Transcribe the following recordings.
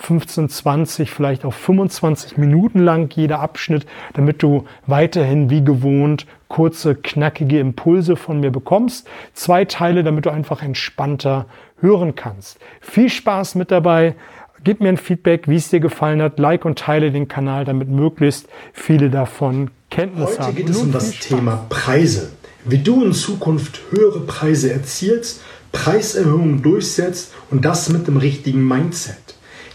15, 20, vielleicht auch 25 Minuten lang jeder Abschnitt, damit du weiterhin wie gewohnt kurze, knackige Impulse von mir bekommst. Zwei Teile, damit du einfach entspannter hören kannst. Viel Spaß mit dabei. Gib mir ein Feedback, wie es dir gefallen hat. Like und teile den Kanal, damit möglichst viele davon Kenntnis Heute haben. geht es um das Thema Preise. Wie du in Zukunft höhere Preise erzielst, Preiserhöhungen durchsetzt und das mit dem richtigen Mindset.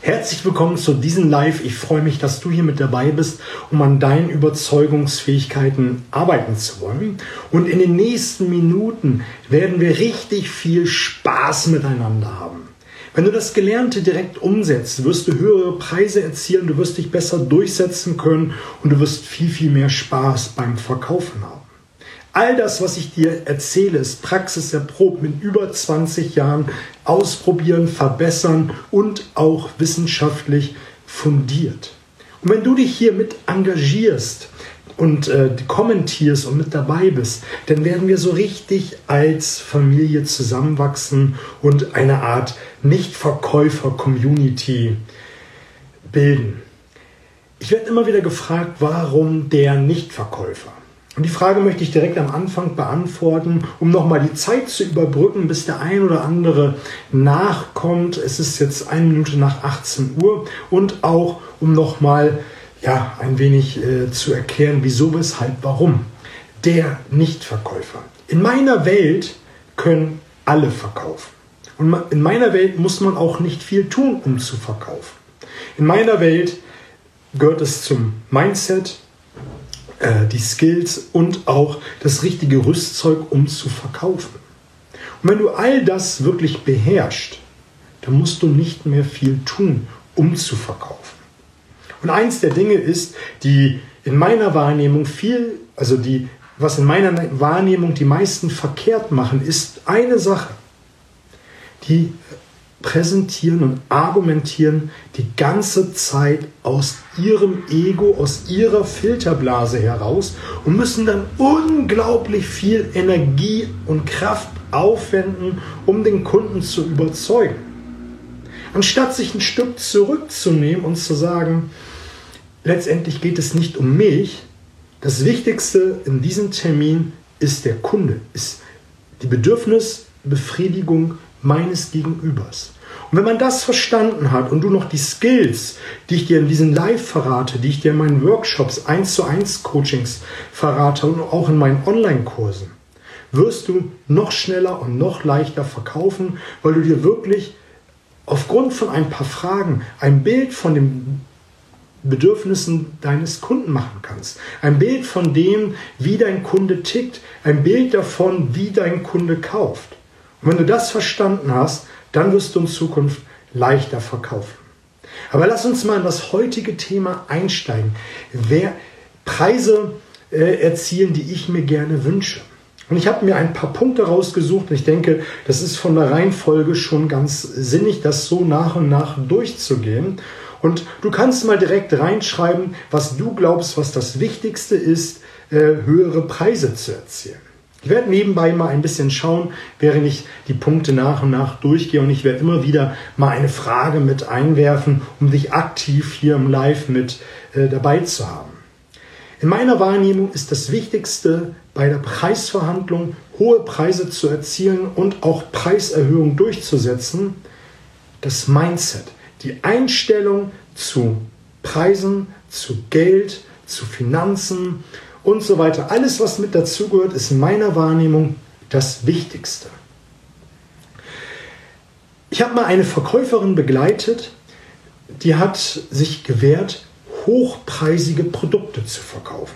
Herzlich willkommen zu diesem Live. Ich freue mich, dass du hier mit dabei bist, um an deinen Überzeugungsfähigkeiten arbeiten zu wollen. Und in den nächsten Minuten werden wir richtig viel Spaß miteinander haben. Wenn du das Gelernte direkt umsetzt, wirst du höhere Preise erzielen, du wirst dich besser durchsetzen können und du wirst viel, viel mehr Spaß beim Verkaufen haben. All das, was ich dir erzähle, ist praxiserprobt mit über 20 Jahren ausprobieren, verbessern und auch wissenschaftlich fundiert. Und wenn du dich hier mit engagierst und äh, kommentierst und mit dabei bist, dann werden wir so richtig als Familie zusammenwachsen und eine Art Nichtverkäufer-Community bilden. Ich werde immer wieder gefragt, warum der Nichtverkäufer? Und die Frage möchte ich direkt am Anfang beantworten, um nochmal die Zeit zu überbrücken, bis der ein oder andere nachkommt. Es ist jetzt eine Minute nach 18 Uhr und auch um nochmal ja, ein wenig äh, zu erklären, wieso, weshalb, warum. Der Nichtverkäufer. In meiner Welt können alle verkaufen. Und in meiner Welt muss man auch nicht viel tun, um zu verkaufen. In meiner Welt gehört es zum Mindset, äh, die Skills und auch das richtige Rüstzeug, um zu verkaufen. Und wenn du all das wirklich beherrschst, dann musst du nicht mehr viel tun, um zu verkaufen. Und eins der Dinge ist, die in meiner Wahrnehmung viel, also die, was in meiner Wahrnehmung die meisten verkehrt machen, ist eine Sache. Die präsentieren und argumentieren die ganze Zeit aus ihrem Ego, aus ihrer Filterblase heraus und müssen dann unglaublich viel Energie und Kraft aufwenden, um den Kunden zu überzeugen. Anstatt sich ein Stück zurückzunehmen und zu sagen, letztendlich geht es nicht um mich, das Wichtigste in diesem Termin ist der Kunde, ist die Bedürfnisbefriedigung meines Gegenübers. Und wenn man das verstanden hat und du noch die Skills, die ich dir in diesen Live verrate, die ich dir in meinen Workshops, 1 zu 1 Coachings verrate und auch in meinen Online-Kursen, wirst du noch schneller und noch leichter verkaufen, weil du dir wirklich aufgrund von ein paar Fragen ein Bild von den Bedürfnissen deines Kunden machen kannst. Ein Bild von dem, wie dein Kunde tickt. Ein Bild davon, wie dein Kunde kauft. Und wenn du das verstanden hast, dann wirst du in Zukunft leichter verkaufen. Aber lass uns mal in das heutige Thema einsteigen. Wer Preise äh, erzielen, die ich mir gerne wünsche. Und ich habe mir ein paar Punkte rausgesucht und ich denke, das ist von der Reihenfolge schon ganz sinnig, das so nach und nach durchzugehen. Und du kannst mal direkt reinschreiben, was du glaubst, was das Wichtigste ist, äh, höhere Preise zu erzielen. Ich werde nebenbei mal ein bisschen schauen, während ich die Punkte nach und nach durchgehe und ich werde immer wieder mal eine Frage mit einwerfen, um dich aktiv hier im Live mit äh, dabei zu haben. In meiner Wahrnehmung ist das Wichtigste bei der Preisverhandlung, hohe Preise zu erzielen und auch Preiserhöhungen durchzusetzen, das Mindset, die Einstellung zu Preisen, zu Geld, zu Finanzen, und so weiter. Alles, was mit dazugehört, ist in meiner Wahrnehmung das Wichtigste. Ich habe mal eine Verkäuferin begleitet, die hat sich gewehrt, hochpreisige Produkte zu verkaufen.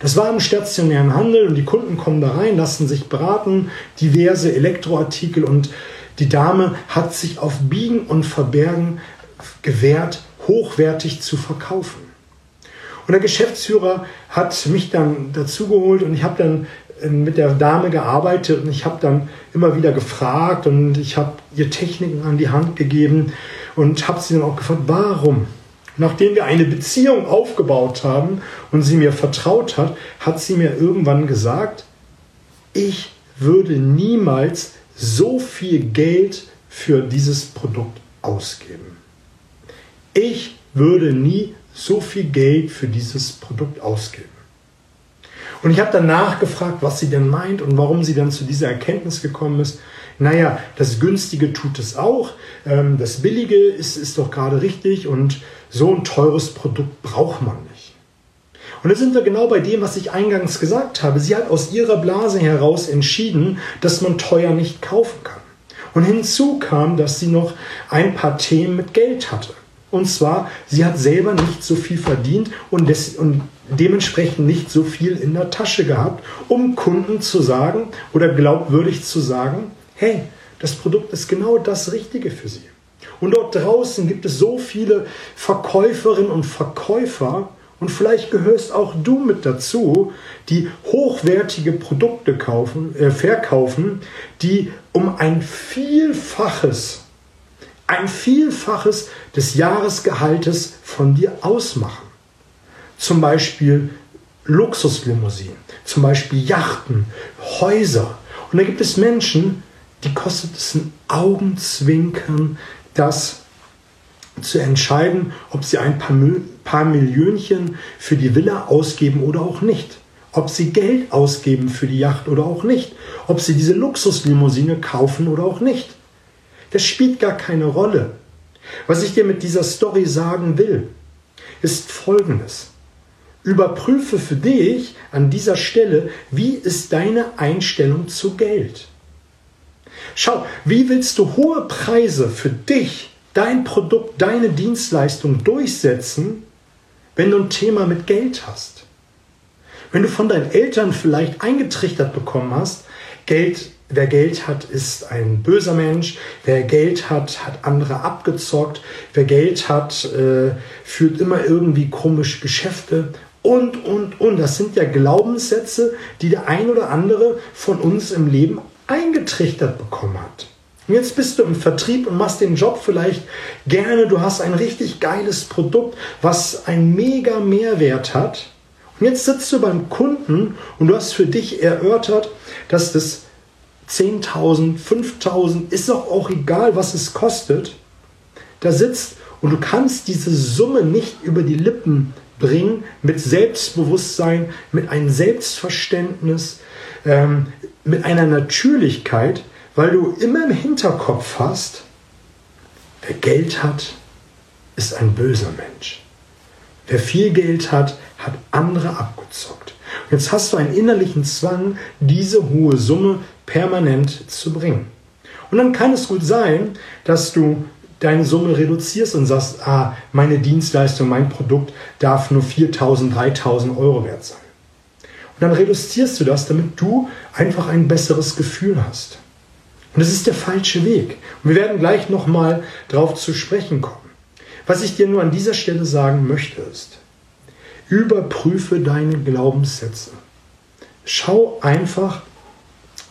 Das war im stationären Handel und die Kunden kommen da rein, lassen sich beraten, diverse Elektroartikel und die Dame hat sich auf Biegen und Verbergen gewehrt, hochwertig zu verkaufen. Und der Geschäftsführer hat mich dann dazugeholt und ich habe dann äh, mit der Dame gearbeitet und ich habe dann immer wieder gefragt und ich habe ihr Techniken an die Hand gegeben und habe sie dann auch gefragt, warum? Nachdem wir eine Beziehung aufgebaut haben und sie mir vertraut hat, hat sie mir irgendwann gesagt, ich würde niemals so viel Geld für dieses Produkt ausgeben. Ich würde nie so viel Geld für dieses Produkt ausgeben. Und ich habe danach gefragt, was sie denn meint und warum sie dann zu dieser Erkenntnis gekommen ist. Naja, das Günstige tut es auch, ähm, das Billige ist, ist doch gerade richtig und so ein teures Produkt braucht man nicht. Und da sind wir genau bei dem, was ich eingangs gesagt habe. Sie hat aus ihrer Blase heraus entschieden, dass man teuer nicht kaufen kann. Und hinzu kam, dass sie noch ein paar Themen mit Geld hatte. Und zwar, sie hat selber nicht so viel verdient und, des, und dementsprechend nicht so viel in der Tasche gehabt, um Kunden zu sagen oder glaubwürdig zu sagen, hey, das Produkt ist genau das Richtige für sie. Und dort draußen gibt es so viele Verkäuferinnen und Verkäufer, und vielleicht gehörst auch du mit dazu, die hochwertige Produkte kaufen, äh, verkaufen, die um ein Vielfaches ein Vielfaches des Jahresgehaltes von dir ausmachen. Zum Beispiel Luxuslimousinen, zum Beispiel Yachten, Häuser. Und da gibt es Menschen, die kostet es ein Augenzwinkern, das zu entscheiden, ob sie ein paar, paar Millionchen für die Villa ausgeben oder auch nicht. Ob sie Geld ausgeben für die Yacht oder auch nicht. Ob sie diese Luxuslimousine kaufen oder auch nicht. Das spielt gar keine Rolle. Was ich dir mit dieser Story sagen will, ist Folgendes. Überprüfe für dich an dieser Stelle, wie ist deine Einstellung zu Geld. Schau, wie willst du hohe Preise für dich, dein Produkt, deine Dienstleistung durchsetzen, wenn du ein Thema mit Geld hast? Wenn du von deinen Eltern vielleicht eingetrichtert bekommen hast, Geld Wer Geld hat, ist ein böser Mensch. Wer Geld hat, hat andere abgezockt. Wer Geld hat, äh, führt immer irgendwie komische Geschäfte. Und, und, und. Das sind ja Glaubenssätze, die der ein oder andere von uns im Leben eingetrichtert bekommen hat. Und jetzt bist du im Vertrieb und machst den Job vielleicht gerne. Du hast ein richtig geiles Produkt, was einen mega Mehrwert hat. Und jetzt sitzt du beim Kunden und du hast für dich erörtert, dass das 10.000, 5.000, ist doch auch egal, was es kostet, da sitzt und du kannst diese Summe nicht über die Lippen bringen mit Selbstbewusstsein, mit einem Selbstverständnis, ähm, mit einer Natürlichkeit, weil du immer im Hinterkopf hast, wer Geld hat, ist ein böser Mensch. Wer viel Geld hat, hat andere abgezockt. Und jetzt hast du einen innerlichen Zwang, diese hohe Summe permanent zu bringen. Und dann kann es gut sein, dass du deine Summe reduzierst und sagst, ah, meine Dienstleistung, mein Produkt darf nur 4.000, 3.000 Euro wert sein. Und dann reduzierst du das, damit du einfach ein besseres Gefühl hast. Und das ist der falsche Weg. Und wir werden gleich nochmal darauf zu sprechen kommen. Was ich dir nur an dieser Stelle sagen möchte ist, überprüfe deine Glaubenssätze. Schau einfach,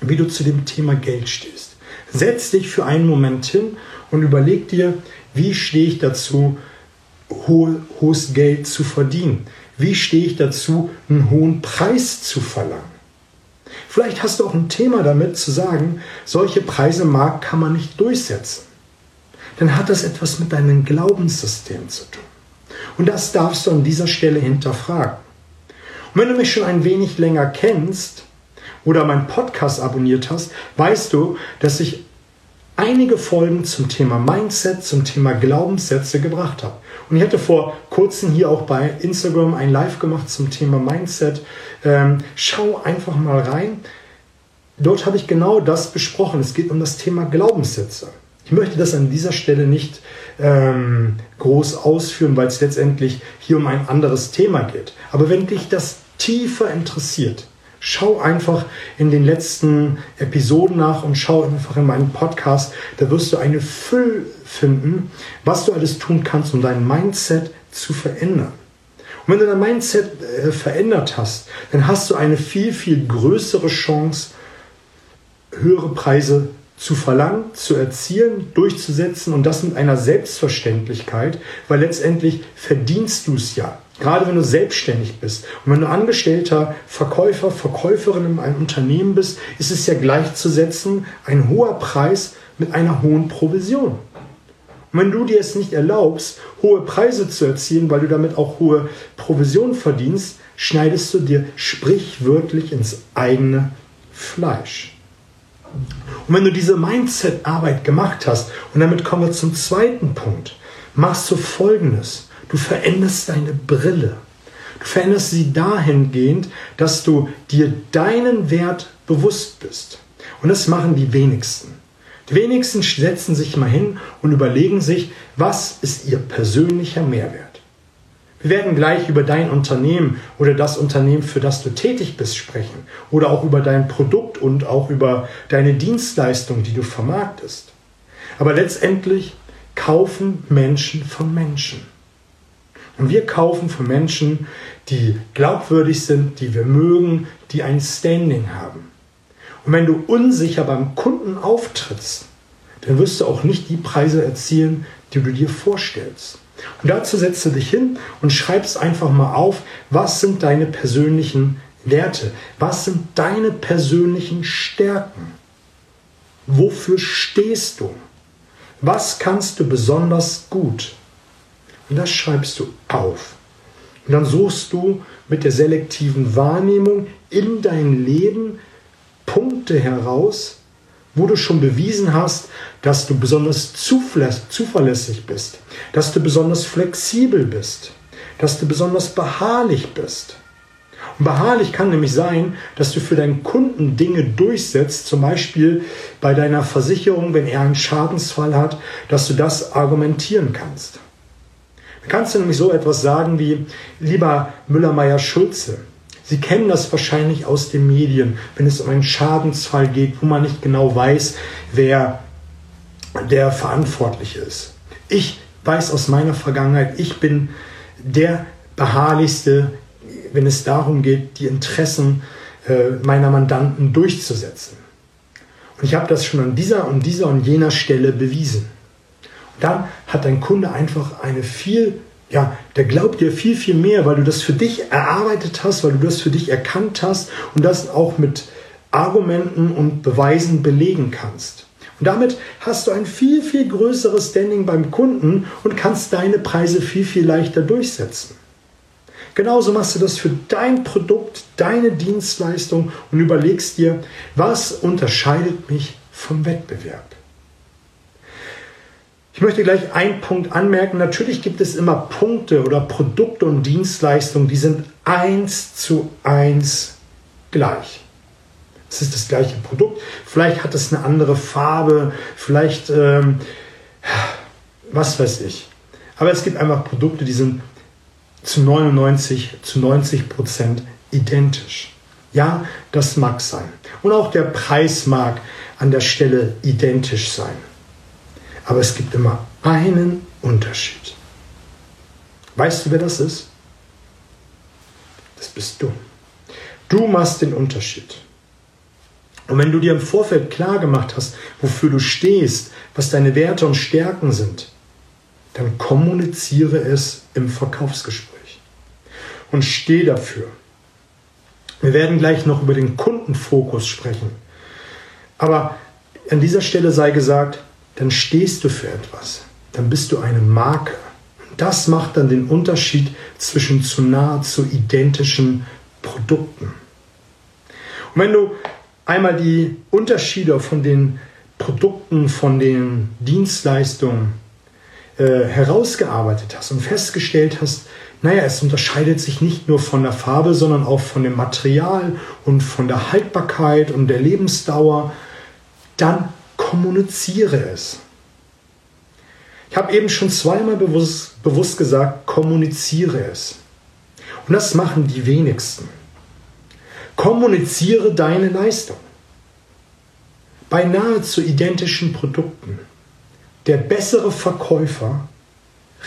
wie du zu dem Thema Geld stehst. Setz dich für einen Moment hin und überleg dir, wie stehe ich dazu, hohes Geld zu verdienen? Wie stehe ich dazu, einen hohen Preis zu verlangen? Vielleicht hast du auch ein Thema damit zu sagen, solche Preise mag kann man nicht durchsetzen. Dann hat das etwas mit deinem Glaubenssystem zu tun. Und das darfst du an dieser Stelle hinterfragen. Und wenn du mich schon ein wenig länger kennst, oder meinen Podcast abonniert hast, weißt du, dass ich einige Folgen zum Thema Mindset, zum Thema Glaubenssätze gebracht habe. Und ich hatte vor kurzem hier auch bei Instagram ein Live gemacht zum Thema Mindset. Ähm, schau einfach mal rein. Dort habe ich genau das besprochen. Es geht um das Thema Glaubenssätze. Ich möchte das an dieser Stelle nicht ähm, groß ausführen, weil es letztendlich hier um ein anderes Thema geht. Aber wenn dich das tiefer interessiert, Schau einfach in den letzten Episoden nach und schau einfach in meinen Podcast. Da wirst du eine Füll finden, was du alles tun kannst, um dein Mindset zu verändern. Und wenn du dein Mindset äh, verändert hast, dann hast du eine viel, viel größere Chance, höhere Preise zu verlangen, zu erzielen, durchzusetzen und das mit einer Selbstverständlichkeit, weil letztendlich verdienst du es ja. Gerade wenn du selbstständig bist und wenn du angestellter Verkäufer, Verkäuferin in einem Unternehmen bist, ist es ja gleichzusetzen ein hoher Preis mit einer hohen Provision. Und wenn du dir es nicht erlaubst, hohe Preise zu erzielen, weil du damit auch hohe Provision verdienst, schneidest du dir sprichwörtlich ins eigene Fleisch. Und wenn du diese Mindset-Arbeit gemacht hast, und damit kommen wir zum zweiten Punkt, machst du Folgendes. Du veränderst deine Brille. Du veränderst sie dahingehend, dass du dir deinen Wert bewusst bist. Und das machen die wenigsten. Die wenigsten setzen sich mal hin und überlegen sich, was ist ihr persönlicher Mehrwert. Wir werden gleich über dein Unternehmen oder das Unternehmen, für das du tätig bist, sprechen. Oder auch über dein Produkt und auch über deine Dienstleistung, die du vermarktest. Aber letztendlich kaufen Menschen von Menschen. Und wir kaufen von Menschen, die glaubwürdig sind, die wir mögen, die ein Standing haben. Und wenn du unsicher beim Kunden auftrittst, dann wirst du auch nicht die Preise erzielen, die du dir vorstellst. Und dazu setzt du dich hin und schreibst einfach mal auf, was sind deine persönlichen Werte? Was sind deine persönlichen Stärken? Wofür stehst du? Was kannst du besonders gut? Und das schreibst du auf. Und dann suchst du mit der selektiven Wahrnehmung in dein Leben Punkte heraus, wo du schon bewiesen hast, dass du besonders zuverlässig bist, dass du besonders flexibel bist, dass du besonders beharrlich bist. Und beharrlich kann nämlich sein, dass du für deinen Kunden Dinge durchsetzt, zum Beispiel bei deiner Versicherung, wenn er einen Schadensfall hat, dass du das argumentieren kannst. Da kannst du nämlich so etwas sagen wie, lieber Müller-Meyer-Schulze, Sie kennen das wahrscheinlich aus den Medien, wenn es um einen Schadensfall geht, wo man nicht genau weiß, wer der Verantwortliche ist. Ich weiß aus meiner Vergangenheit, ich bin der beharrlichste, wenn es darum geht, die Interessen äh, meiner Mandanten durchzusetzen. Und ich habe das schon an dieser und dieser und jener Stelle bewiesen. Dann hat dein Kunde einfach eine viel ja, der glaubt dir viel, viel mehr, weil du das für dich erarbeitet hast, weil du das für dich erkannt hast und das auch mit Argumenten und Beweisen belegen kannst. Und damit hast du ein viel, viel größeres Standing beim Kunden und kannst deine Preise viel, viel leichter durchsetzen. Genauso machst du das für dein Produkt, deine Dienstleistung und überlegst dir, was unterscheidet mich vom Wettbewerb. Ich möchte gleich einen Punkt anmerken. Natürlich gibt es immer Punkte oder Produkte und Dienstleistungen, die sind eins zu eins gleich. Es ist das gleiche Produkt. Vielleicht hat es eine andere Farbe, vielleicht ähm, was weiß ich. Aber es gibt einfach Produkte, die sind zu 99, zu 90 Prozent identisch. Ja, das mag sein. Und auch der Preis mag an der Stelle identisch sein. Aber es gibt immer einen Unterschied. Weißt du, wer das ist? Das bist du. Du machst den Unterschied. Und wenn du dir im Vorfeld klar gemacht hast, wofür du stehst, was deine Werte und Stärken sind, dann kommuniziere es im Verkaufsgespräch und steh dafür. Wir werden gleich noch über den Kundenfokus sprechen. Aber an dieser Stelle sei gesagt, dann stehst du für etwas. Dann bist du eine Marke. Das macht dann den Unterschied zwischen zu nahezu identischen Produkten. Und wenn du einmal die Unterschiede von den Produkten, von den Dienstleistungen äh, herausgearbeitet hast und festgestellt hast, naja, es unterscheidet sich nicht nur von der Farbe, sondern auch von dem Material und von der Haltbarkeit und der Lebensdauer, dann kommuniziere es. Ich habe eben schon zweimal bewusst, bewusst gesagt, kommuniziere es. Und das machen die wenigsten. Kommuniziere deine Leistung. Bei nahezu identischen Produkten. Der bessere Verkäufer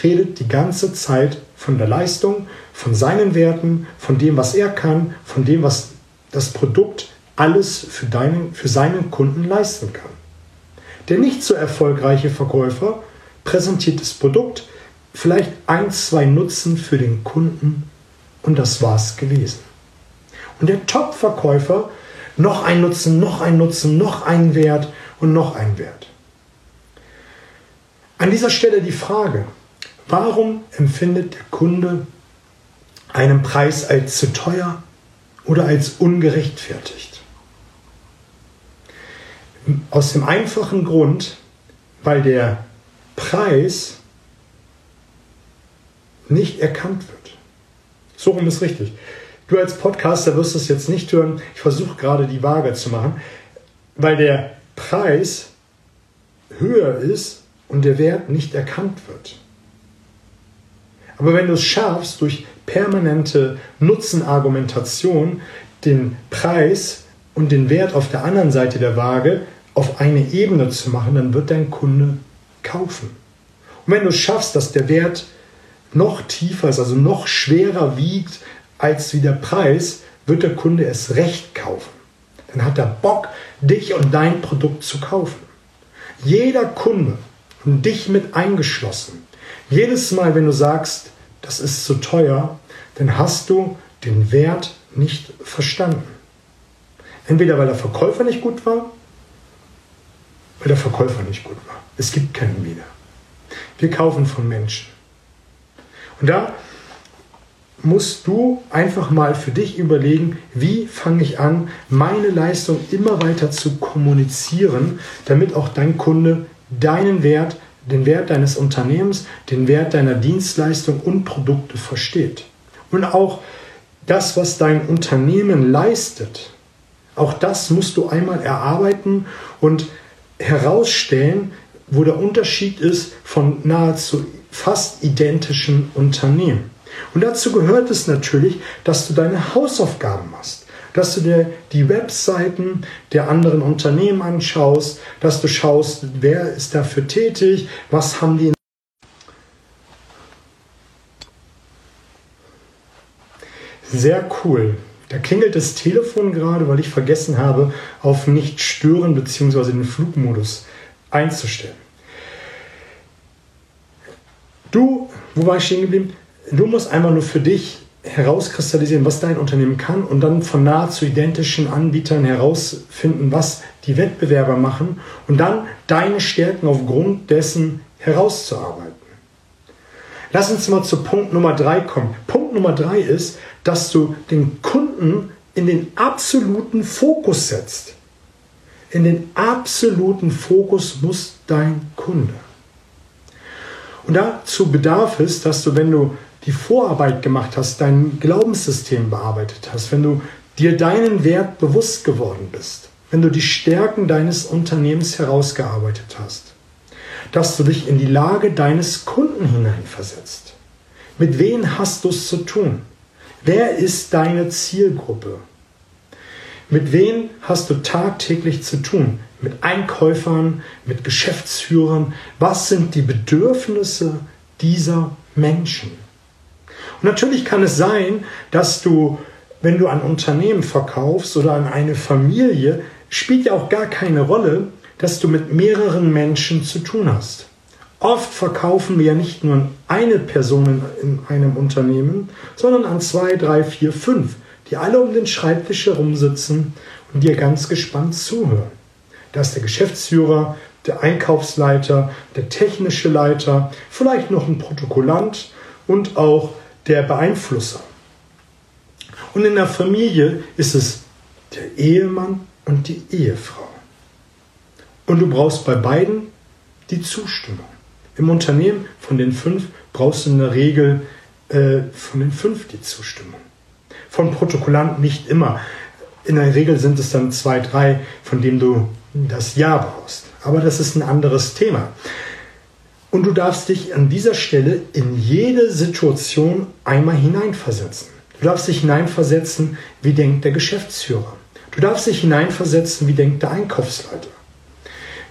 redet die ganze Zeit von der Leistung, von seinen Werten, von dem, was er kann, von dem, was das Produkt alles für, deinen, für seinen Kunden leisten kann. Der nicht so erfolgreiche Verkäufer präsentiert das Produkt, vielleicht ein, zwei Nutzen für den Kunden und das war's gewesen. Und der Top-Verkäufer noch ein Nutzen, noch ein Nutzen, noch ein Wert und noch ein Wert. An dieser Stelle die Frage, warum empfindet der Kunde einen Preis als zu teuer oder als ungerechtfertigt? Aus dem einfachen Grund, weil der Preis nicht erkannt wird. So rum ist richtig. Du als Podcaster wirst es jetzt nicht hören. Ich versuche gerade die Waage zu machen, weil der Preis höher ist und der Wert nicht erkannt wird. Aber wenn du es schaffst, durch permanente Nutzenargumentation den Preis und den Wert auf der anderen Seite der Waage auf eine Ebene zu machen, dann wird dein Kunde kaufen. Und wenn du schaffst, dass der Wert noch tiefer ist, also noch schwerer wiegt als wie der Preis, wird der Kunde es recht kaufen. Dann hat er Bock, dich und dein Produkt zu kaufen. Jeder Kunde, und dich mit eingeschlossen, jedes Mal, wenn du sagst, das ist zu teuer, dann hast du den Wert nicht verstanden. Entweder weil der Verkäufer nicht gut war, weil der Verkäufer nicht gut war. Es gibt keinen wieder. Wir kaufen von Menschen. Und da musst du einfach mal für dich überlegen, wie fange ich an, meine Leistung immer weiter zu kommunizieren, damit auch dein Kunde deinen Wert, den Wert deines Unternehmens, den Wert deiner Dienstleistung und Produkte versteht. Und auch das, was dein Unternehmen leistet, auch das musst du einmal erarbeiten und herausstellen, wo der Unterschied ist von nahezu fast identischen Unternehmen. Und dazu gehört es natürlich, dass du deine Hausaufgaben machst, dass du dir die Webseiten der anderen Unternehmen anschaust, dass du schaust, wer ist dafür tätig, was haben die. Sehr cool. Da klingelt das Telefon gerade, weil ich vergessen habe, auf nicht stören bzw. den Flugmodus einzustellen. Du, wo war ich stehen geblieben? Du musst einfach nur für dich herauskristallisieren, was dein Unternehmen kann und dann von nahezu identischen Anbietern herausfinden, was die Wettbewerber machen und dann deine Stärken aufgrund dessen herauszuarbeiten. Lass uns mal zu Punkt Nummer drei kommen. Punkt Nummer drei ist, dass du den Kunden in den absoluten Fokus setzt. In den absoluten Fokus muss dein Kunde. Und dazu bedarf es, dass du, wenn du die Vorarbeit gemacht hast, dein Glaubenssystem bearbeitet hast, wenn du dir deinen Wert bewusst geworden bist, wenn du die Stärken deines Unternehmens herausgearbeitet hast, dass du dich in die Lage deines Kunden hineinversetzt. Mit wem hast du es zu tun? Wer ist deine Zielgruppe? Mit wem hast du tagtäglich zu tun? Mit Einkäufern, mit Geschäftsführern? Was sind die Bedürfnisse dieser Menschen? Und natürlich kann es sein, dass du, wenn du ein Unternehmen verkaufst oder an eine Familie, spielt ja auch gar keine Rolle, dass du mit mehreren Menschen zu tun hast. Oft verkaufen wir ja nicht nur an eine Person in einem Unternehmen, sondern an zwei, drei, vier, fünf, die alle um den Schreibtisch herumsitzen und dir ganz gespannt zuhören. Da ist der Geschäftsführer, der Einkaufsleiter, der technische Leiter, vielleicht noch ein Protokollant und auch der Beeinflusser. Und in der Familie ist es der Ehemann und die Ehefrau. Und du brauchst bei beiden die Zustimmung. Im Unternehmen von den fünf brauchst du in der Regel äh, von den fünf die Zustimmung. Von Protokollanten nicht immer. In der Regel sind es dann zwei, drei, von denen du das Ja brauchst. Aber das ist ein anderes Thema. Und du darfst dich an dieser Stelle in jede Situation einmal hineinversetzen. Du darfst dich hineinversetzen, wie denkt der Geschäftsführer. Du darfst dich hineinversetzen, wie denkt der Einkaufsleiter.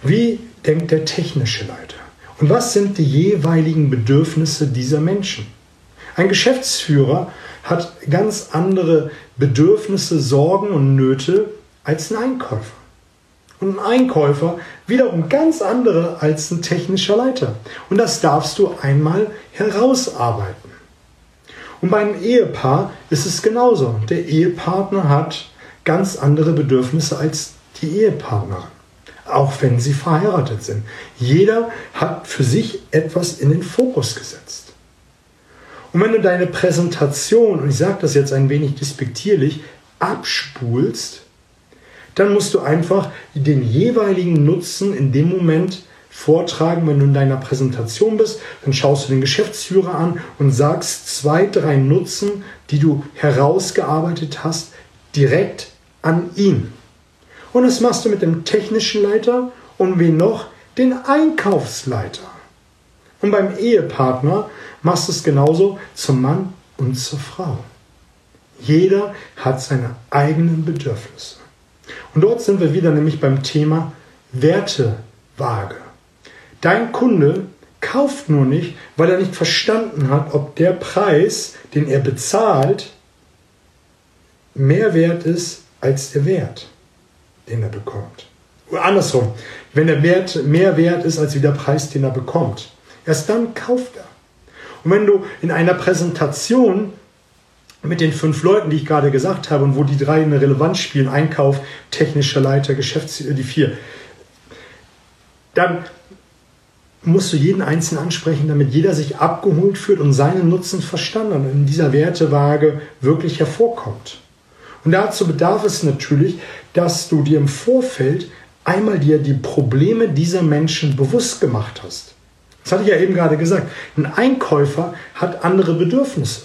Wie denkt der technische Leiter. Und was sind die jeweiligen Bedürfnisse dieser Menschen? Ein Geschäftsführer hat ganz andere Bedürfnisse, Sorgen und Nöte als ein Einkäufer. Und ein Einkäufer wiederum ganz andere als ein technischer Leiter. Und das darfst du einmal herausarbeiten. Und beim Ehepaar ist es genauso. Der Ehepartner hat ganz andere Bedürfnisse als die Ehepartnerin, auch wenn sie verheiratet sind. Jeder hat für sich etwas in den Fokus gesetzt. Und wenn du deine Präsentation, und ich sage das jetzt ein wenig despektierlich, abspulst, dann musst du einfach den jeweiligen Nutzen in dem Moment vortragen, wenn du in deiner Präsentation bist, dann schaust du den Geschäftsführer an und sagst zwei, drei Nutzen, die du herausgearbeitet hast, direkt an ihn. Und das machst du mit dem technischen Leiter und wen noch? Den Einkaufsleiter. Und beim Ehepartner machst du es genauso zum Mann und zur Frau. Jeder hat seine eigenen Bedürfnisse. Und dort sind wir wieder nämlich beim Thema Wertewaage. Dein Kunde kauft nur nicht, weil er nicht verstanden hat, ob der Preis, den er bezahlt, mehr wert ist als der Wert, den er bekommt. Oder andersrum, wenn der Wert mehr wert ist als wie der Preis, den er bekommt. Erst dann kauft er. Und wenn du in einer Präsentation mit den fünf Leuten, die ich gerade gesagt habe und wo die drei eine Relevanz spielen, Einkauf, technischer Leiter, Geschäfts die vier, dann musst du jeden Einzelnen ansprechen, damit jeder sich abgeholt fühlt und seinen Nutzen verstanden und in dieser Wertewaage wirklich hervorkommt. Und dazu bedarf es natürlich, dass du dir im Vorfeld einmal dir die Probleme dieser Menschen bewusst gemacht hast. Das hatte ich ja eben gerade gesagt. Ein Einkäufer hat andere Bedürfnisse,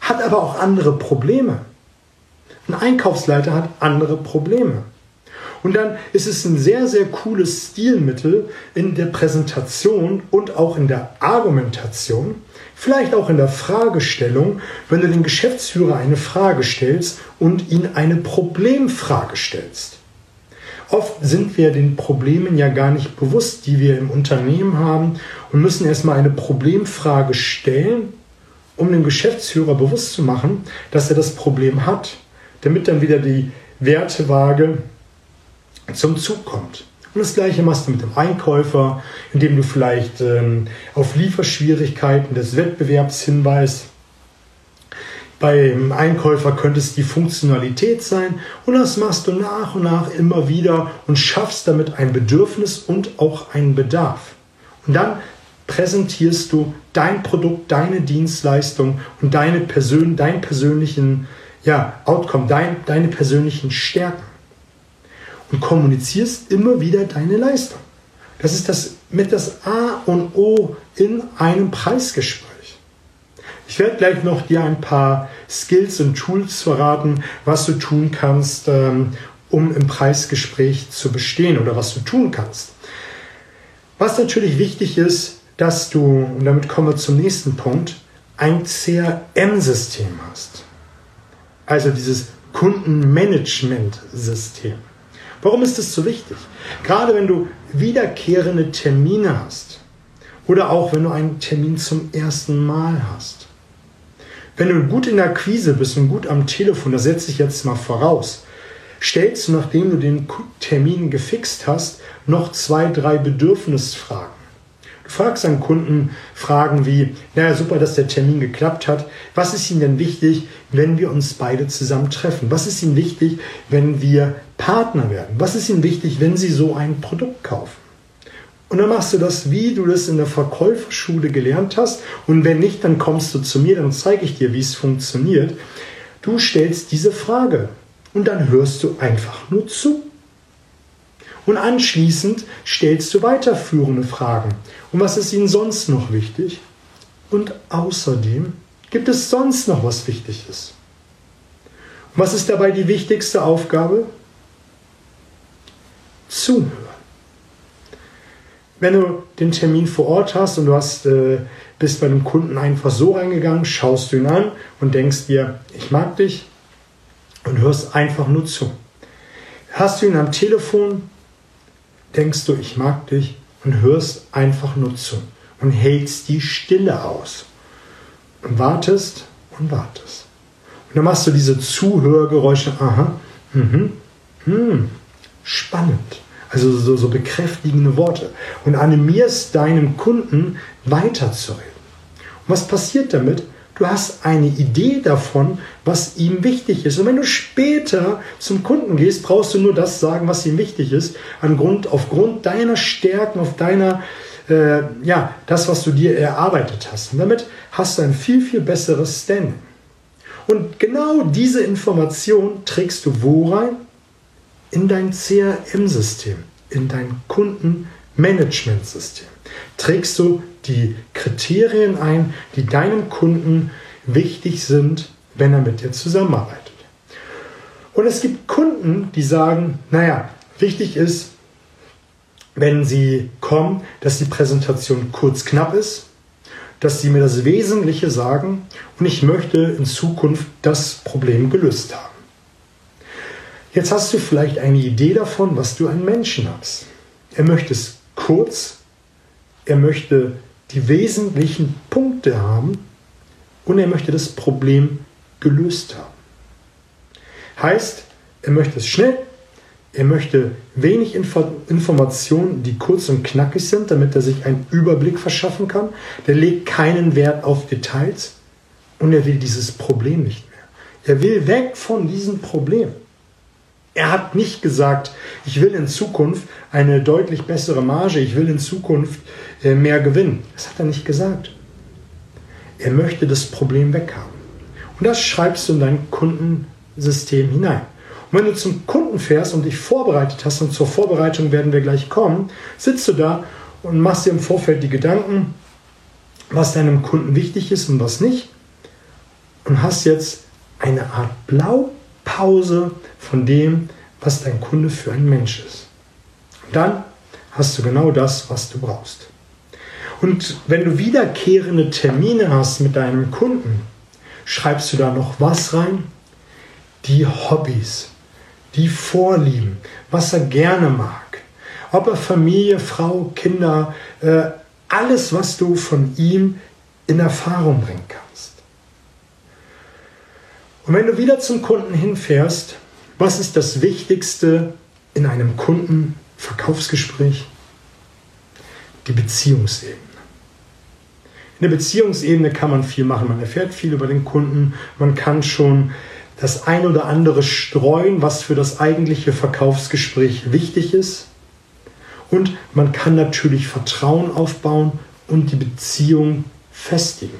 hat aber auch andere Probleme. Ein Einkaufsleiter hat andere Probleme. Und dann ist es ein sehr, sehr cooles Stilmittel in der Präsentation und auch in der Argumentation, vielleicht auch in der Fragestellung, wenn du den Geschäftsführer eine Frage stellst und ihn eine Problemfrage stellst. Oft sind wir den Problemen ja gar nicht bewusst, die wir im Unternehmen haben und müssen erstmal eine Problemfrage stellen, um dem Geschäftsführer bewusst zu machen, dass er das Problem hat, damit dann wieder die Wertewaage zum Zug kommt. Und das gleiche machst du mit dem Einkäufer, indem du vielleicht ähm, auf Lieferschwierigkeiten des Wettbewerbs hinweist. Beim Einkäufer könnte es die Funktionalität sein und das machst du nach und nach immer wieder und schaffst damit ein Bedürfnis und auch einen Bedarf. Und dann präsentierst du dein Produkt, deine Dienstleistung und deine Persön deinen persönlichen ja, Outcome, dein, deine persönlichen Stärken und kommunizierst immer wieder deine Leistung. Das ist das mit das A und O in einem Preisgespräch. Ich werde gleich noch dir ein paar Skills und Tools verraten, was du tun kannst, ähm, um im Preisgespräch zu bestehen oder was du tun kannst. Was natürlich wichtig ist, dass du, und damit kommen wir zum nächsten Punkt, ein CRM-System hast. Also dieses Kundenmanagement-System. Warum ist das so wichtig? Gerade wenn du wiederkehrende Termine hast oder auch wenn du einen Termin zum ersten Mal hast. Wenn du gut in der Akquise bist und gut am Telefon, das setze ich jetzt mal voraus, stellst du, nachdem du den Termin gefixt hast, noch zwei, drei Bedürfnisfragen. Du fragst einen Kunden Fragen wie, naja, super, dass der Termin geklappt hat. Was ist Ihnen denn wichtig, wenn wir uns beide zusammen treffen? Was ist Ihnen wichtig, wenn wir Partner werden? Was ist Ihnen wichtig, wenn Sie so ein Produkt kaufen? Und dann machst du das, wie du das in der Verkäuferschule gelernt hast. Und wenn nicht, dann kommst du zu mir, dann zeige ich dir, wie es funktioniert. Du stellst diese Frage und dann hörst du einfach nur zu. Und anschließend stellst du weiterführende Fragen. Und was ist Ihnen sonst noch wichtig? Und außerdem gibt es sonst noch was wichtig ist. Und was ist dabei die wichtigste Aufgabe? Zuhören. Wenn du den Termin vor Ort hast und du hast, äh, bist bei dem Kunden einfach so reingegangen, schaust du ihn an und denkst dir, ich mag dich und hörst einfach nur zu. Hast du ihn am Telefon, denkst du, ich mag dich und hörst einfach nur zu und hältst die Stille aus. und wartest und wartest. Und dann machst du diese Zuhörgeräusche, aha, mhm, hm, spannend. Also so, so bekräftigende Worte. Und animierst deinen Kunden weiterzureden. Und was passiert damit? Du hast eine Idee davon, was ihm wichtig ist. Und wenn du später zum Kunden gehst, brauchst du nur das sagen, was ihm wichtig ist, Grund, aufgrund deiner Stärken, auf deiner, äh, ja, das, was du dir erarbeitet hast. Und damit hast du ein viel, viel besseres Standing. Und genau diese Information trägst du wo rein? In dein CRM-System, in dein Kundenmanagementsystem. Trägst du die Kriterien ein, die deinem Kunden wichtig sind, wenn er mit dir zusammenarbeitet. Und es gibt Kunden, die sagen, naja, wichtig ist, wenn sie kommen, dass die Präsentation kurz knapp ist, dass sie mir das Wesentliche sagen und ich möchte in Zukunft das Problem gelöst haben. Jetzt hast du vielleicht eine Idee davon, was du einen Menschen hast. Er möchte es kurz, er möchte die wesentlichen Punkte haben und er möchte das Problem gelöst haben. Heißt, er möchte es schnell, er möchte wenig Info Informationen, die kurz und knackig sind, damit er sich einen Überblick verschaffen kann. Der legt keinen Wert auf Details und er will dieses Problem nicht mehr. Er will weg von diesem Problem. Er hat nicht gesagt, ich will in Zukunft eine deutlich bessere Marge, ich will in Zukunft äh, mehr gewinnen. Das hat er nicht gesagt. Er möchte das Problem weghaben. Und das schreibst du in dein Kundensystem hinein. Und wenn du zum Kunden fährst und dich vorbereitet hast, und zur Vorbereitung werden wir gleich kommen, sitzt du da und machst dir im Vorfeld die Gedanken, was deinem Kunden wichtig ist und was nicht. Und hast jetzt eine Art Blaupause von dem, was dein Kunde für ein Mensch ist. Und dann hast du genau das, was du brauchst. Und wenn du wiederkehrende Termine hast mit deinem Kunden, schreibst du da noch was rein? Die Hobbys, die Vorlieben, was er gerne mag. Ob er Familie, Frau, Kinder, äh, alles, was du von ihm in Erfahrung bringen kannst. Und wenn du wieder zum Kunden hinfährst, was ist das Wichtigste in einem Kundenverkaufsgespräch? Die Beziehungsebene. In der Beziehungsebene kann man viel machen. Man erfährt viel über den Kunden. Man kann schon das ein oder andere streuen, was für das eigentliche Verkaufsgespräch wichtig ist. Und man kann natürlich Vertrauen aufbauen und die Beziehung festigen.